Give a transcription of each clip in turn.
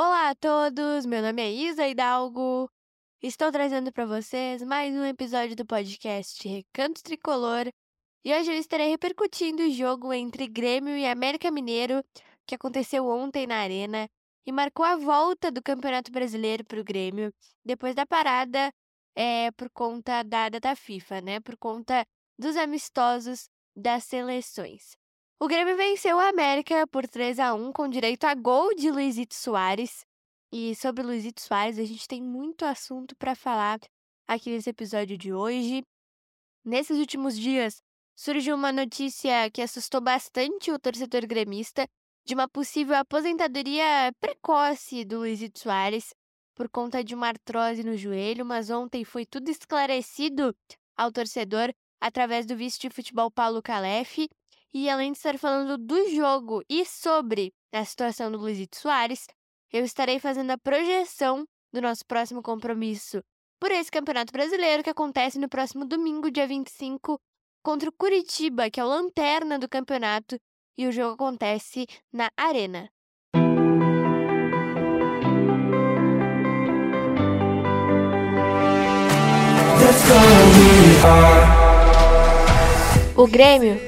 Olá a todos, meu nome é Isa Hidalgo. Estou trazendo para vocês mais um episódio do podcast Recanto Tricolor e hoje eu estarei repercutindo o jogo entre Grêmio e América Mineiro que aconteceu ontem na Arena e marcou a volta do Campeonato Brasileiro para o Grêmio depois da parada é, por conta da data FIFA, né? Por conta dos amistosos das seleções. O Grêmio venceu o América por 3 a 1 com direito a gol de Luizito Soares. E sobre Luizito Soares, a gente tem muito assunto para falar aqui nesse episódio de hoje. Nesses últimos dias, surgiu uma notícia que assustou bastante o torcedor gremista de uma possível aposentadoria precoce do Luizito Soares por conta de uma artrose no joelho, mas ontem foi tudo esclarecido ao torcedor através do vice de futebol Paulo Calef e além de estar falando do jogo e sobre a situação do Luizito Soares, eu estarei fazendo a projeção do nosso próximo compromisso por esse Campeonato Brasileiro que acontece no próximo domingo, dia 25, contra o Curitiba, que é o lanterna do campeonato, e o jogo acontece na Arena. O Grêmio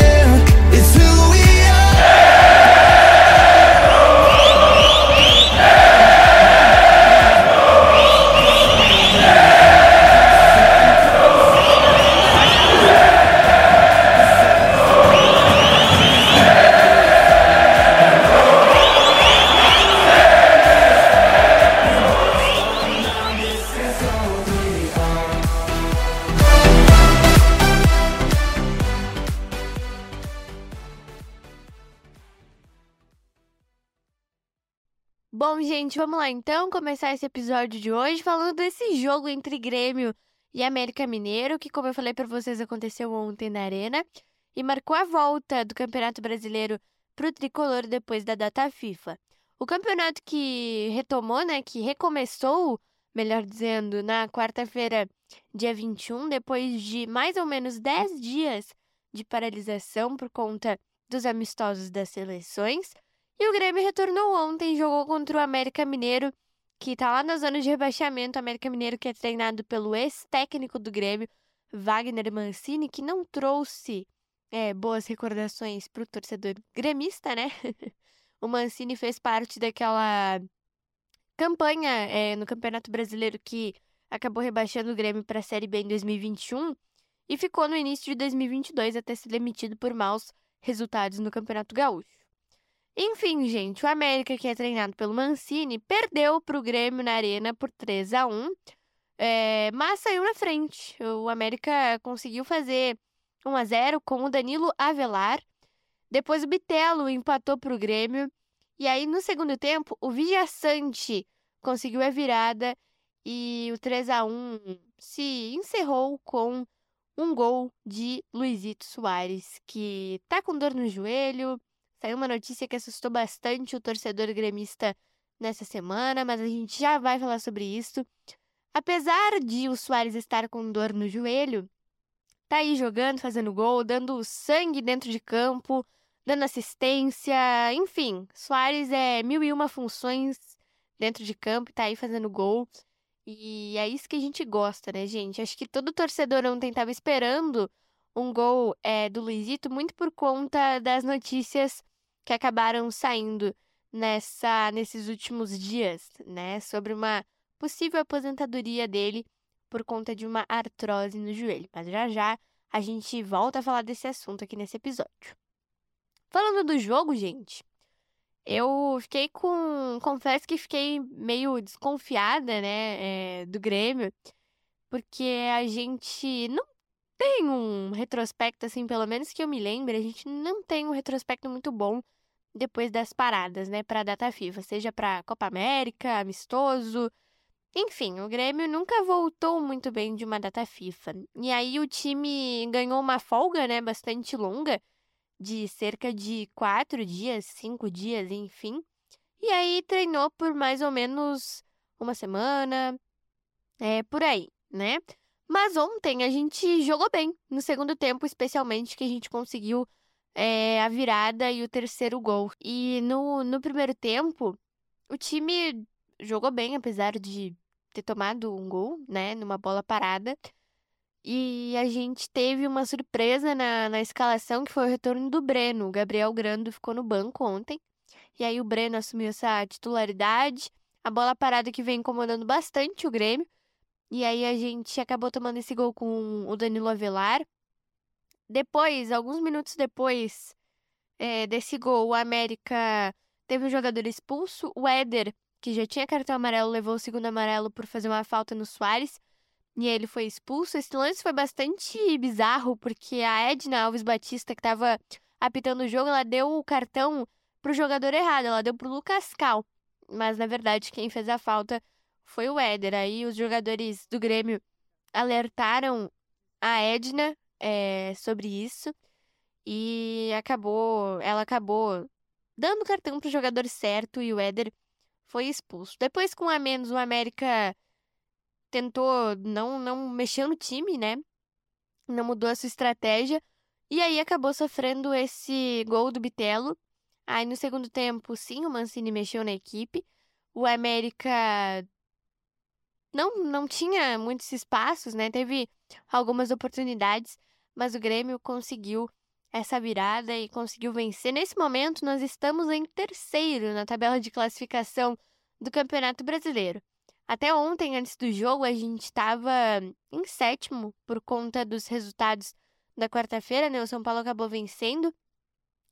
Vamos lá então começar esse episódio de hoje falando desse jogo entre Grêmio e América Mineiro, que, como eu falei para vocês, aconteceu ontem na Arena e marcou a volta do Campeonato Brasileiro para o tricolor depois da data FIFA. O campeonato que retomou, né, que recomeçou, melhor dizendo, na quarta-feira, dia 21, depois de mais ou menos 10 dias de paralisação por conta dos amistosos das seleções. E o Grêmio retornou ontem, jogou contra o América Mineiro, que tá lá na zona de rebaixamento. O América Mineiro que é treinado pelo ex-técnico do Grêmio, Wagner Mancini, que não trouxe é, boas recordações para o torcedor gremista, né? o Mancini fez parte daquela campanha é, no Campeonato Brasileiro que acabou rebaixando o Grêmio para a Série B em 2021 e ficou no início de 2022 até ser demitido por maus resultados no Campeonato Gaúcho. Enfim, gente, o América, que é treinado pelo Mancini, perdeu para o Grêmio na Arena por 3 a 1 é, mas saiu na frente. O América conseguiu fazer 1 a 0 com o Danilo Avelar. Depois o Bitelo empatou para o Grêmio. E aí, no segundo tempo, o Vijaçante conseguiu a virada e o 3 a 1 se encerrou com um gol de Luizito Soares, que tá com dor no joelho, Saiu uma notícia que assustou bastante o torcedor gremista nessa semana, mas a gente já vai falar sobre isso. Apesar de o Soares estar com dor no joelho, tá aí jogando, fazendo gol, dando sangue dentro de campo, dando assistência, enfim, Soares é mil e uma funções dentro de campo, tá aí fazendo gol. E é isso que a gente gosta, né, gente? Acho que todo torcedor ontem estava esperando um gol é, do Luizito, muito por conta das notícias que acabaram saindo nessa nesses últimos dias, né, sobre uma possível aposentadoria dele por conta de uma artrose no joelho. Mas já já a gente volta a falar desse assunto aqui nesse episódio. Falando do jogo, gente, eu fiquei com. Confesso que fiquei meio desconfiada, né, é, do Grêmio, porque a gente não tem um retrospecto, assim, pelo menos que eu me lembre, a gente não tem um retrospecto muito bom depois das paradas, né, para a data FIFA, seja para Copa América, amistoso. Enfim, o Grêmio nunca voltou muito bem de uma data FIFA. E aí o time ganhou uma folga, né, bastante longa, de cerca de quatro dias, cinco dias, enfim. E aí treinou por mais ou menos uma semana, é, por aí, né? Mas ontem a gente jogou bem, no segundo tempo, especialmente, que a gente conseguiu é, a virada e o terceiro gol. E no, no primeiro tempo, o time jogou bem, apesar de ter tomado um gol, né, numa bola parada. E a gente teve uma surpresa na, na escalação, que foi o retorno do Breno. O Gabriel Grando ficou no banco ontem. E aí o Breno assumiu essa titularidade. A bola parada que vem incomodando bastante o Grêmio. E aí a gente acabou tomando esse gol com o Danilo Avelar. Depois, alguns minutos depois é, desse gol, o América teve um jogador expulso. O Éder, que já tinha cartão amarelo, levou o segundo amarelo por fazer uma falta no Soares e ele foi expulso. Esse lance foi bastante bizarro, porque a Edna Alves Batista, que estava apitando o jogo, ela deu o cartão pro jogador errado, ela deu pro Lucas Cal. Mas na verdade, quem fez a falta foi o Éder. Aí os jogadores do Grêmio alertaram a Edna é, sobre isso e acabou, ela acabou dando o cartão pro jogador certo e o Éder foi expulso. Depois, com a menos, o América tentou não, não mexer no time, né? Não mudou a sua estratégia. E aí acabou sofrendo esse gol do Bitelo. Aí no segundo tempo, sim, o Mancini mexeu na equipe. O América não, não tinha muitos espaços, né? Teve algumas oportunidades, mas o Grêmio conseguiu essa virada e conseguiu vencer. Nesse momento, nós estamos em terceiro na tabela de classificação do Campeonato Brasileiro. Até ontem, antes do jogo, a gente estava em sétimo por conta dos resultados da quarta-feira, né? O São Paulo acabou vencendo,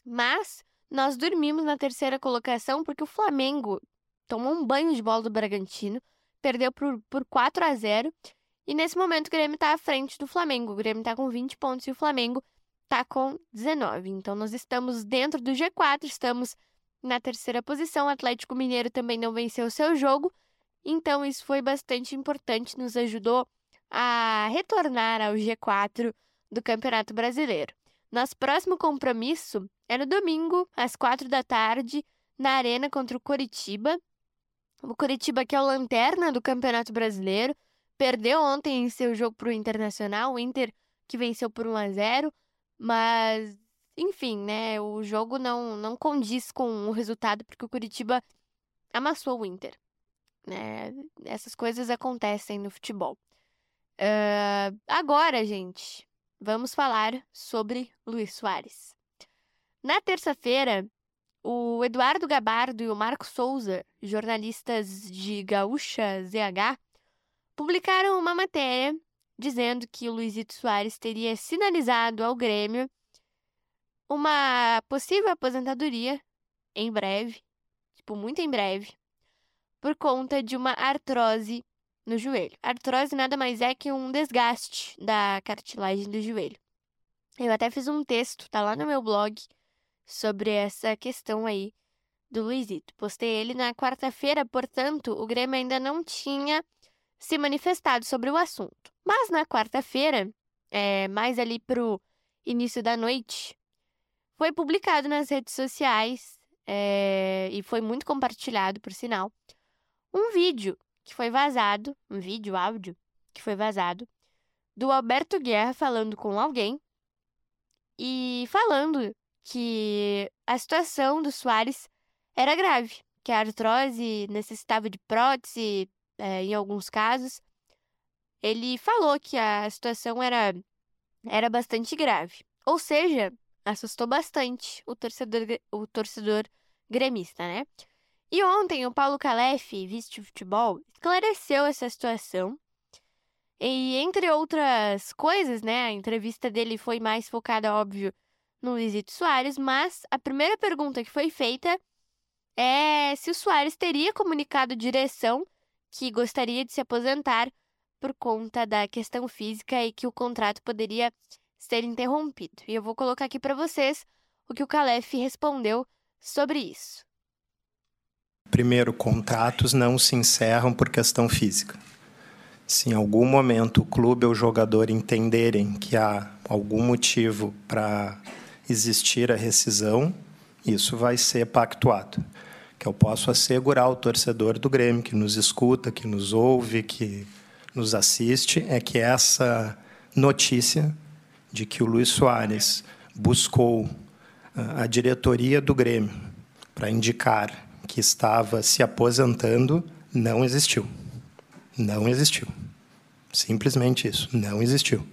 mas nós dormimos na terceira colocação porque o Flamengo tomou um banho de bola do Bragantino, perdeu por, por 4 a 0 e nesse momento o Grêmio está à frente do Flamengo. O Grêmio está com 20 pontos e o Flamengo está com 19. Então nós estamos dentro do G4, estamos na terceira posição. O Atlético Mineiro também não venceu o seu jogo então, isso foi bastante importante, nos ajudou a retornar ao G4 do Campeonato Brasileiro. Nosso próximo compromisso é no domingo, às quatro da tarde, na Arena contra o Coritiba. O Coritiba, que é o lanterna do Campeonato Brasileiro, perdeu ontem em seu jogo para o Internacional, o Inter que venceu por 1 a 0 mas enfim, né, o jogo não, não condiz com o resultado, porque o Curitiba amassou o Inter. Né? Essas coisas acontecem no futebol. Uh, agora, gente, vamos falar sobre Luiz Soares. Na terça-feira, o Eduardo Gabardo e o Marco Souza, jornalistas de Gaúcha ZH, publicaram uma matéria dizendo que o Luizito Soares teria sinalizado ao Grêmio uma possível aposentadoria em breve, tipo, muito em breve, por conta de uma artrose no joelho. artrose nada mais é que um desgaste da cartilagem do joelho. Eu até fiz um texto, tá lá no meu blog, sobre essa questão aí do Luizito. Postei ele na quarta-feira, portanto, o Grêmio ainda não tinha se manifestado sobre o assunto. Mas na quarta-feira, é, mais ali pro início da noite, foi publicado nas redes sociais é, e foi muito compartilhado, por sinal, um vídeo que foi vazado, um vídeo, áudio, que foi vazado, do Alberto Guerra falando com alguém e falando que a situação do Soares era grave, que a artrose necessitava de prótese é, em alguns casos. Ele falou que a situação era, era bastante grave. Ou seja, assustou bastante o torcedor, o torcedor gremista, né? E ontem o Paulo Calef, vice futebol, esclareceu essa situação. E entre outras coisas, né, a entrevista dele foi mais focada, óbvio, Luizito Soares, mas a primeira pergunta que foi feita é se o Soares teria comunicado direção que gostaria de se aposentar por conta da questão física e que o contrato poderia ser interrompido. E eu vou colocar aqui para vocês o que o Calef respondeu sobre isso. Primeiro, contratos não se encerram por questão física. Se em algum momento o clube ou o jogador entenderem que há algum motivo para existir a rescisão, isso vai ser pactuado. Que eu posso assegurar ao torcedor do Grêmio que nos escuta, que nos ouve, que nos assiste, é que essa notícia de que o Luiz Soares buscou ah, a diretoria do Grêmio para indicar que estava se aposentando não existiu. Não existiu. Simplesmente isso. Não existiu.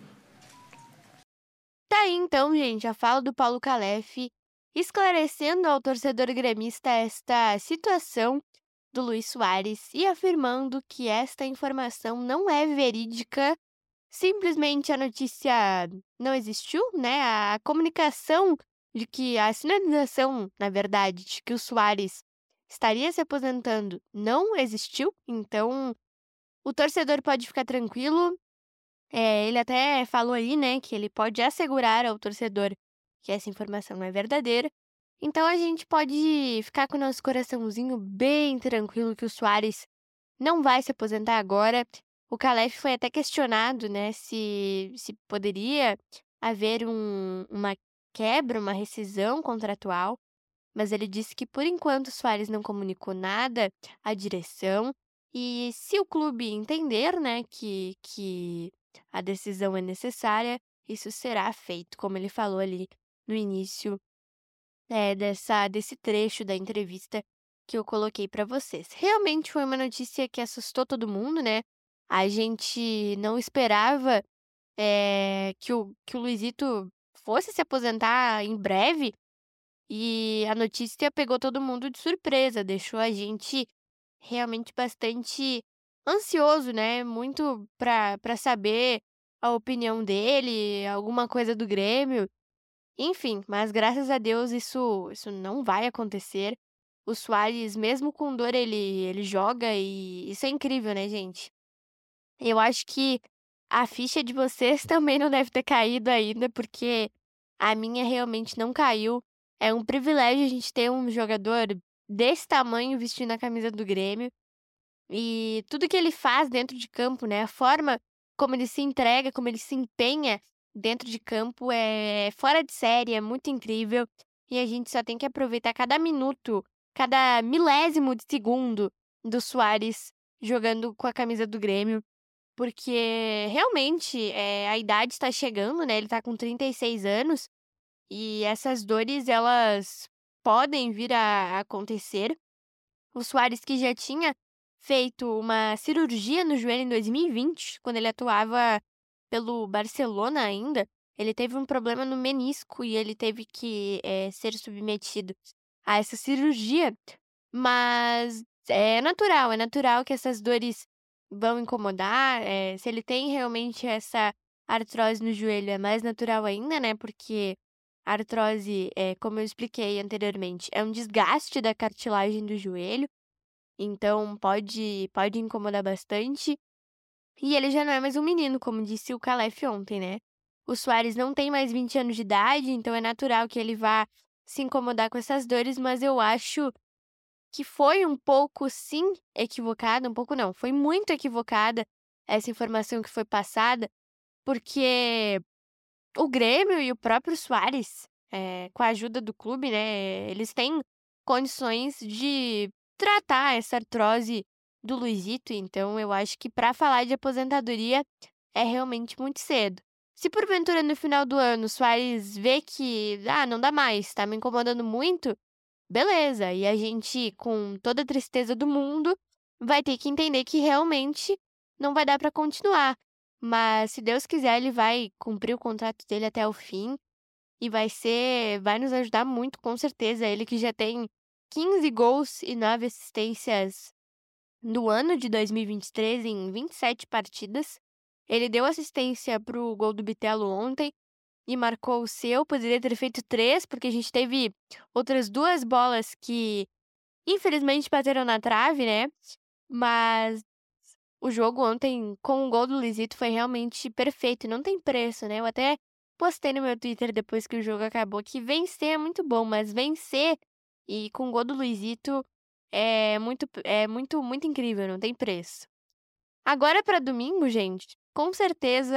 Aí então, gente, a fala do Paulo Calef esclarecendo ao torcedor gremista esta situação do Luiz Soares e afirmando que esta informação não é verídica. Simplesmente a notícia não existiu, né? A comunicação de que a sinalização, na verdade, de que o Soares estaria se aposentando não existiu. Então, o torcedor pode ficar tranquilo. É, ele até falou aí, né, que ele pode assegurar ao torcedor que essa informação é verdadeira. Então a gente pode ficar com o nosso coraçãozinho bem tranquilo que o Soares não vai se aposentar agora. O Calef foi até questionado, né, se, se poderia haver um, uma quebra, uma rescisão contratual, mas ele disse que por enquanto o Soares não comunicou nada à direção e se o clube entender, né, que, que a decisão é necessária, isso será feito, como ele falou ali no início é, dessa, desse trecho da entrevista que eu coloquei para vocês. Realmente foi uma notícia que assustou todo mundo, né? A gente não esperava é, que, o, que o Luizito fosse se aposentar em breve e a notícia pegou todo mundo de surpresa, deixou a gente realmente bastante ansioso, né? Muito para saber a opinião dele, alguma coisa do Grêmio. Enfim, mas graças a Deus isso, isso não vai acontecer. O Soares, mesmo com dor, ele, ele joga e isso é incrível, né, gente? Eu acho que a ficha de vocês também não deve ter caído ainda, porque a minha realmente não caiu. É um privilégio a gente ter um jogador desse tamanho vestindo a camisa do Grêmio. E tudo que ele faz dentro de campo, né? A forma como ele se entrega, como ele se empenha dentro de campo é fora de série, é muito incrível. E a gente só tem que aproveitar cada minuto, cada milésimo de segundo do Soares jogando com a camisa do Grêmio. Porque realmente é, a idade está chegando, né? Ele está com 36 anos. E essas dores, elas podem vir a acontecer. O Soares, que já tinha feito uma cirurgia no joelho em 2020, quando ele atuava pelo Barcelona ainda, ele teve um problema no menisco e ele teve que é, ser submetido a essa cirurgia. Mas é natural, é natural que essas dores vão incomodar. É, se ele tem realmente essa artrose no joelho, é mais natural ainda, né? Porque a artrose, é, como eu expliquei anteriormente, é um desgaste da cartilagem do joelho. Então pode, pode incomodar bastante. E ele já não é mais um menino, como disse o Calef ontem, né? O Soares não tem mais 20 anos de idade, então é natural que ele vá se incomodar com essas dores, mas eu acho que foi um pouco, sim, equivocada, um pouco não, foi muito equivocada essa informação que foi passada, porque o Grêmio e o próprio Soares, é, com a ajuda do clube, né, eles têm condições de tratar essa artrose do Luizito, então eu acho que para falar de aposentadoria é realmente muito cedo. Se porventura no final do ano o Soares vê que, ah, não dá mais, tá me incomodando muito, beleza. E a gente, com toda a tristeza do mundo, vai ter que entender que realmente não vai dar para continuar. Mas se Deus quiser, ele vai cumprir o contrato dele até o fim e vai ser, vai nos ajudar muito, com certeza. Ele que já tem 15 gols e 9 assistências no ano de 2023 em 27 partidas. Ele deu assistência para o gol do Bitelo ontem e marcou o seu. Poderia ter feito três, porque a gente teve outras duas bolas que infelizmente bateram na trave, né? Mas o jogo ontem com o gol do Luizito foi realmente perfeito, não tem preço, né? Eu até postei no meu Twitter depois que o jogo acabou que vencer é muito bom, mas vencer e com o gol do Luizito é muito, é muito, muito incrível, não tem preço. Agora para domingo, gente, com certeza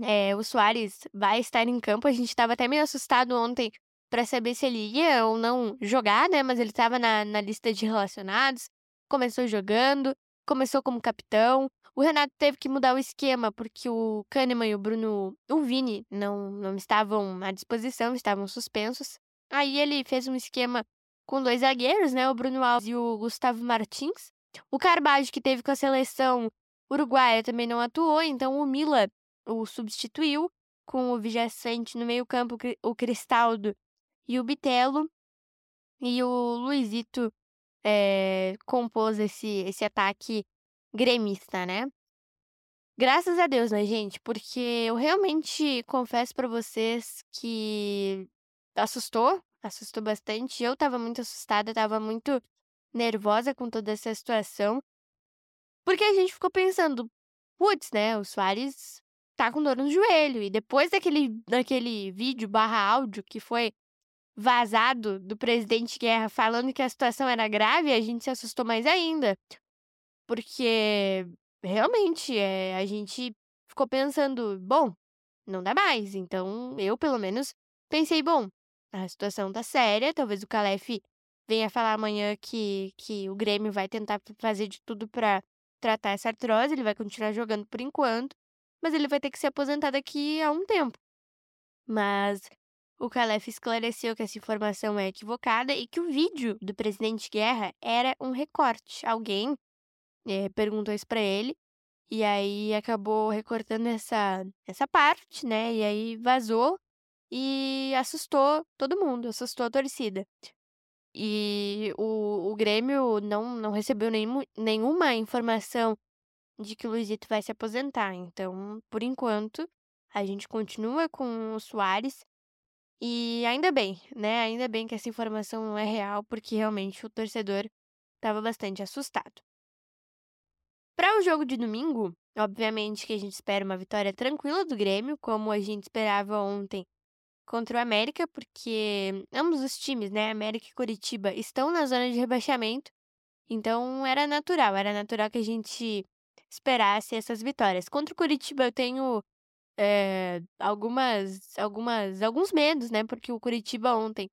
é, o Soares vai estar em campo. A gente estava até meio assustado ontem para saber se ele ia ou não jogar, né? Mas ele estava na, na lista de relacionados. Começou jogando, começou como capitão. O Renato teve que mudar o esquema porque o Kahneman e o Bruno, o Vini, não, não estavam à disposição, estavam suspensos. Aí ele fez um esquema com dois zagueiros, né? O Bruno Alves e o Gustavo Martins. O Carbajo, que teve com a seleção uruguaia, também não atuou, então o Mila o substituiu com o Vigacente no meio-campo, o Cristaldo e o Bitelo. E o Luizito é, compôs esse, esse ataque gremista, né? Graças a Deus, né, gente? Porque eu realmente confesso para vocês que assustou, assustou bastante. Eu tava muito assustada, tava muito nervosa com toda essa situação. Porque a gente ficou pensando, putz, né, o Soares tá com dor no joelho. E depois daquele, daquele vídeo barra áudio que foi vazado do presidente Guerra falando que a situação era grave, a gente se assustou mais ainda. Porque realmente é, a gente ficou pensando, bom, não dá mais. Então eu, pelo menos, pensei, bom, a situação tá séria, talvez o Calef venha falar amanhã que, que o Grêmio vai tentar fazer de tudo para tratar essa artrose, ele vai continuar jogando por enquanto mas ele vai ter que se aposentar daqui a um tempo. Mas o Calef esclareceu que essa informação é equivocada e que o vídeo do presidente Guerra era um recorte. Alguém é, perguntou isso para ele e aí acabou recortando essa, essa parte, né? E aí vazou e assustou todo mundo, assustou a torcida. E o, o Grêmio não, não recebeu nenhum, nenhuma informação de que o Luizito vai se aposentar. Então, por enquanto, a gente continua com o Soares. E ainda bem, né? Ainda bem que essa informação não é real, porque realmente o torcedor estava bastante assustado. Para o jogo de domingo, obviamente que a gente espera uma vitória tranquila do Grêmio, como a gente esperava ontem contra o América, porque ambos os times, né, América e Curitiba, estão na zona de rebaixamento. Então era natural, era natural que a gente esperasse essas vitórias. Contra o Curitiba eu tenho é, algumas, algumas, alguns medos, né? Porque o Curitiba ontem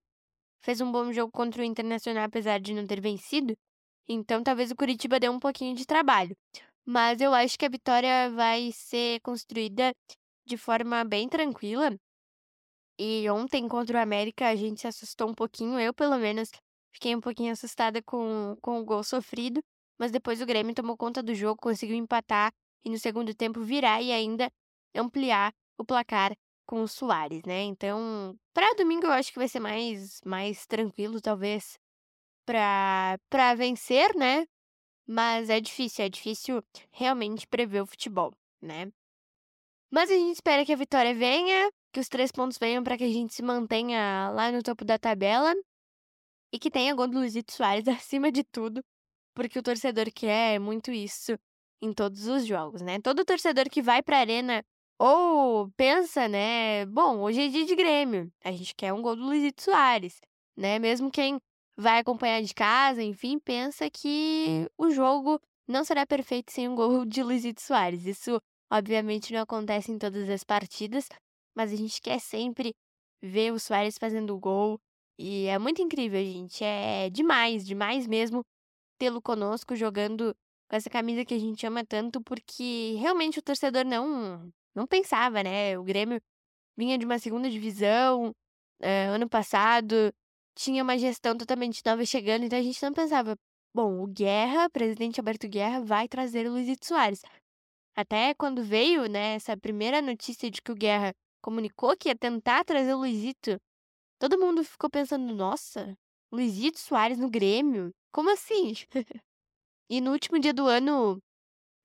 fez um bom jogo contra o Internacional, apesar de não ter vencido. Então talvez o Curitiba dê um pouquinho de trabalho. Mas eu acho que a vitória vai ser construída de forma bem tranquila. E ontem contra o América a gente se assustou um pouquinho, eu pelo menos fiquei um pouquinho assustada com, com o gol sofrido mas depois o Grêmio tomou conta do jogo, conseguiu empatar e no segundo tempo virar e ainda ampliar o placar com o Soares, né? Então, para domingo eu acho que vai ser mais mais tranquilo, talvez, para para vencer, né? Mas é difícil, é difícil realmente prever o futebol, né? Mas a gente espera que a vitória venha, que os três pontos venham para que a gente se mantenha lá no topo da tabela e que tenha gol do Luizito Soares acima de tudo, porque o torcedor quer muito isso em todos os jogos, né? Todo torcedor que vai pra arena ou pensa, né? Bom, hoje é dia de Grêmio, a gente quer um gol do Luizito Soares, né? Mesmo quem vai acompanhar de casa, enfim, pensa que o jogo não será perfeito sem um gol de Luizito Soares. Isso, obviamente, não acontece em todas as partidas, mas a gente quer sempre ver o Soares fazendo gol. E é muito incrível, gente. É demais, demais mesmo tê-lo conosco jogando com essa camisa que a gente ama tanto, porque realmente o torcedor não não pensava, né? O Grêmio vinha de uma segunda divisão eh, ano passado, tinha uma gestão totalmente nova chegando, então a gente não pensava, bom, o Guerra, presidente Alberto Guerra, vai trazer o Luizito Soares. Até quando veio, né, essa primeira notícia de que o Guerra comunicou que ia tentar trazer o Luizito, todo mundo ficou pensando, nossa, Luizito Soares no Grêmio? Como assim? E no último dia do ano,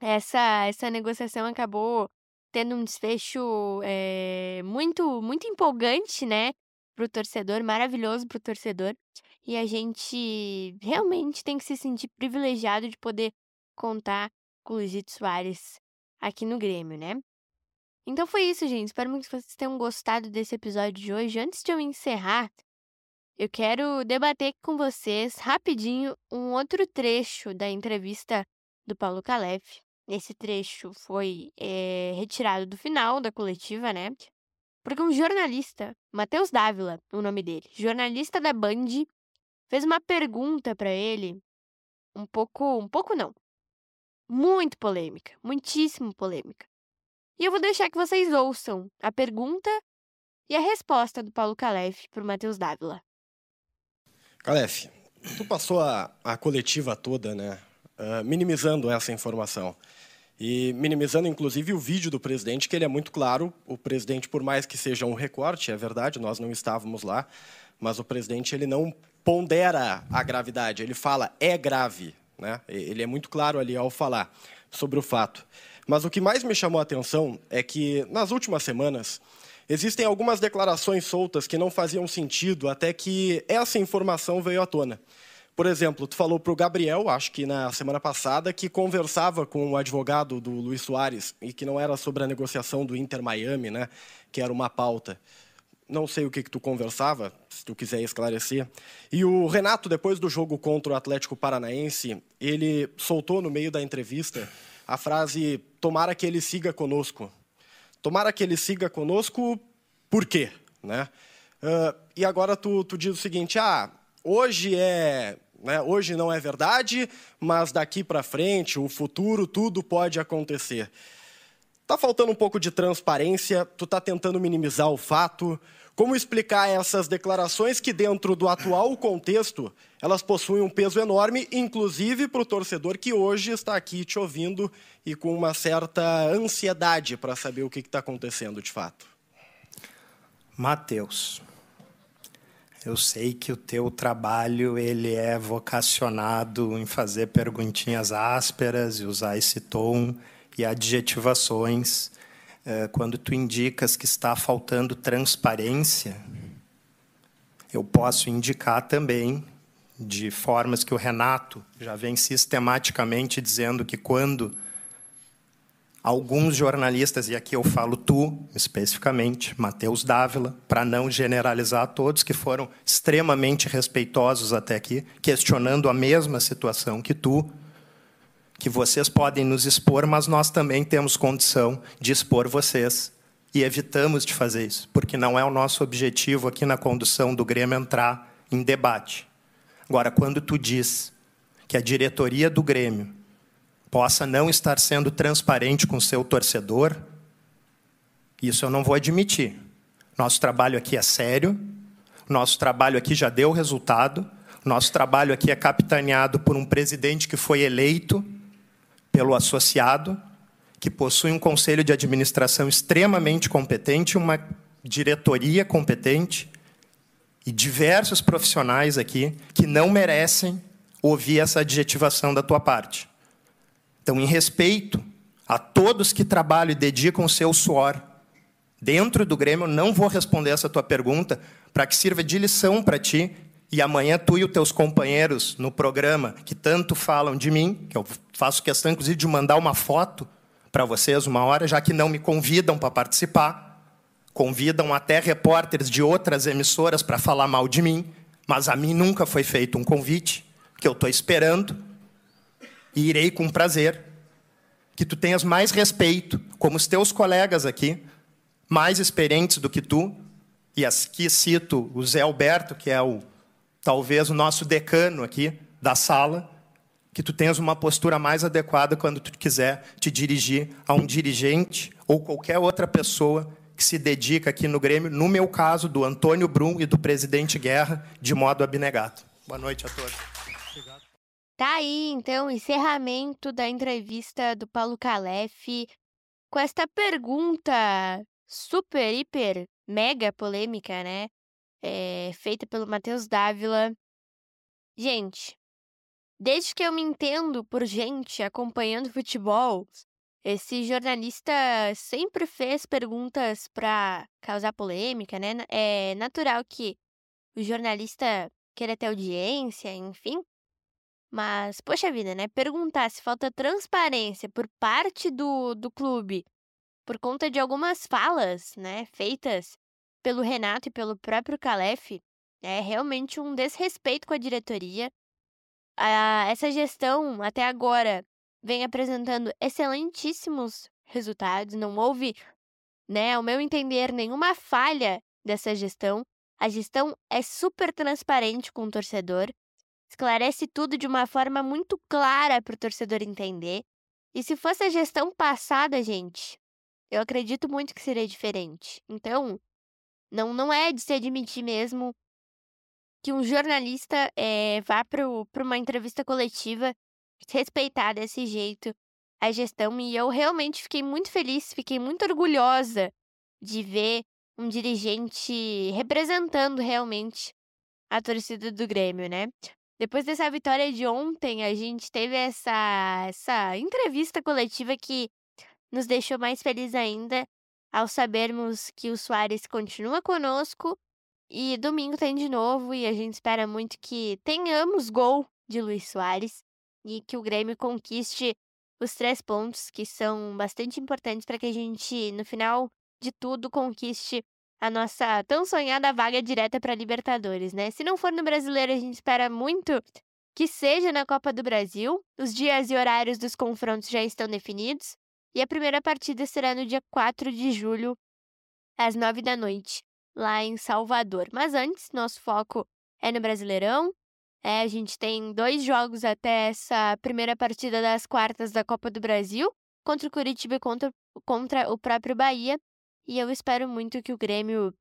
essa essa negociação acabou tendo um desfecho, eh, muito muito empolgante, né, para o torcedor, maravilhoso para o torcedor. E a gente realmente tem que se sentir privilegiado de poder contar com o Luizito Soares aqui no Grêmio, né. Então foi isso, gente. Espero muito que vocês tenham gostado desse episódio de hoje. Antes de eu encerrar eu quero debater com vocês rapidinho um outro trecho da entrevista do Paulo Calef. nesse trecho foi é, retirado do final da coletiva, né? Porque um jornalista, Matheus Dávila, o nome dele, jornalista da Band, fez uma pergunta para ele, um pouco, um pouco não, muito polêmica, muitíssimo polêmica. E eu vou deixar que vocês ouçam a pergunta e a resposta do Paulo Calef para o Matheus Dávila. Calef, tu passou a, a coletiva toda, né, uh, minimizando essa informação. E minimizando, inclusive, o vídeo do presidente, que ele é muito claro. O presidente, por mais que seja um recorte, é verdade, nós não estávamos lá, mas o presidente ele não pondera a gravidade. Ele fala, é grave. Né? Ele é muito claro ali ao falar sobre o fato. Mas o que mais me chamou a atenção é que, nas últimas semanas, existem algumas declarações soltas que não faziam sentido até que essa informação veio à tona. Por exemplo, tu falou para o Gabriel, acho que na semana passada, que conversava com o advogado do Luiz Soares e que não era sobre a negociação do Inter Miami, né, que era uma pauta. Não sei o que, que tu conversava, se tu quiser esclarecer. E o Renato, depois do jogo contra o Atlético Paranaense, ele soltou no meio da entrevista a frase: "Tomara que ele siga conosco". Tomara que ele siga conosco, por quê, né? Uh, e agora tu, tu diz o seguinte: ah, hoje é né? Hoje não é verdade, mas daqui para frente, o futuro, tudo pode acontecer. Tá faltando um pouco de transparência, tu tá tentando minimizar o fato. Como explicar essas declarações que, dentro do atual contexto, elas possuem um peso enorme, inclusive para o torcedor que hoje está aqui te ouvindo e com uma certa ansiedade para saber o que está acontecendo de fato? Mateus, eu sei que o teu trabalho ele é vocacionado em fazer perguntinhas ásperas e usar esse tom e adjetivações. É, quando tu indicas que está faltando transparência, eu posso indicar também de formas que o Renato já vem sistematicamente dizendo que quando alguns jornalistas, e aqui eu falo tu, especificamente, Matheus Dávila, para não generalizar todos, que foram extremamente respeitosos até aqui, questionando a mesma situação que tu, que vocês podem nos expor, mas nós também temos condição de expor vocês. E evitamos de fazer isso, porque não é o nosso objetivo aqui na condução do Grêmio entrar em debate. Agora, quando tu diz que a diretoria do Grêmio possa não estar sendo transparente com seu torcedor, isso eu não vou admitir. Nosso trabalho aqui é sério, nosso trabalho aqui já deu resultado, nosso trabalho aqui é capitaneado por um presidente que foi eleito pelo associado, que possui um conselho de administração extremamente competente, uma diretoria competente e diversos profissionais aqui que não merecem ouvir essa adjetivação da tua parte. Então, em respeito a todos que trabalham e dedicam o seu suor dentro do Grêmio, não vou responder essa tua pergunta para que sirva de lição para ti e amanhã tu e os teus companheiros no programa que tanto falam de mim, que eu faço questão inclusive de mandar uma foto para vocês uma hora, já que não me convidam para participar, convidam até repórteres de outras emissoras para falar mal de mim, mas a mim nunca foi feito um convite, que eu estou esperando e irei com prazer. Que tu tenhas mais respeito, como os teus colegas aqui, mais experientes do que tu, e aqui cito o Zé Alberto, que é o talvez o nosso decano aqui da sala, que tu tenhas uma postura mais adequada quando tu quiser te dirigir a um dirigente ou qualquer outra pessoa que se dedica aqui no Grêmio, no meu caso, do Antônio Brum e do presidente Guerra, de modo abnegado. Boa noite a todos. Tá aí, então, o encerramento da entrevista do Paulo Calef com esta pergunta super, hiper, mega polêmica, né? É, feita pelo Matheus Dávila. Gente, desde que eu me entendo por gente acompanhando futebol, esse jornalista sempre fez perguntas para causar polêmica, né? É natural que o jornalista queira ter audiência, enfim. Mas, poxa vida, né? Perguntar se falta transparência por parte do, do clube por conta de algumas falas, né, feitas pelo Renato e pelo próprio Calef, é realmente um desrespeito com a diretoria. Ah, essa gestão, até agora, vem apresentando excelentíssimos resultados, não houve, né, ao meu entender, nenhuma falha dessa gestão. A gestão é super transparente com o torcedor, esclarece tudo de uma forma muito clara para o torcedor entender. E se fosse a gestão passada, gente, eu acredito muito que seria diferente. Então, não, não é de se admitir mesmo que um jornalista é, vá para uma entrevista coletiva respeitar desse jeito a gestão. E eu realmente fiquei muito feliz, fiquei muito orgulhosa de ver um dirigente representando realmente a torcida do Grêmio, né? Depois dessa vitória de ontem, a gente teve essa, essa entrevista coletiva que nos deixou mais felizes ainda ao sabermos que o Soares continua conosco e domingo tem de novo e a gente espera muito que tenhamos gol de Luiz Soares e que o Grêmio conquiste os três pontos que são bastante importantes para que a gente, no final de tudo, conquiste a nossa tão sonhada vaga direta para Libertadores, né? Se não for no Brasileiro, a gente espera muito que seja na Copa do Brasil. Os dias e horários dos confrontos já estão definidos e a primeira partida será no dia 4 de julho, às 9 da noite, lá em Salvador. Mas antes, nosso foco é no Brasileirão. É, a gente tem dois jogos até essa primeira partida das quartas da Copa do Brasil, contra o Curitiba e contra, contra o próprio Bahia. E eu espero muito que o Grêmio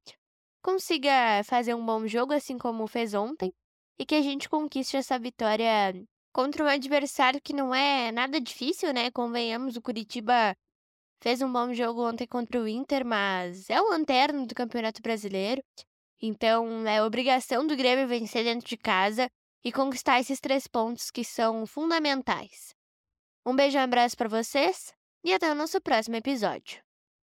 consiga fazer um bom jogo, assim como fez ontem, e que a gente conquiste essa vitória contra um adversário que não é nada difícil, né? Convenhamos, o Curitiba fez um bom jogo ontem contra o Inter, mas é o lanterno do Campeonato Brasileiro. Então, é obrigação do Grêmio vencer dentro de casa e conquistar esses três pontos que são fundamentais. Um beijo e um abraço para vocês e até o nosso próximo episódio.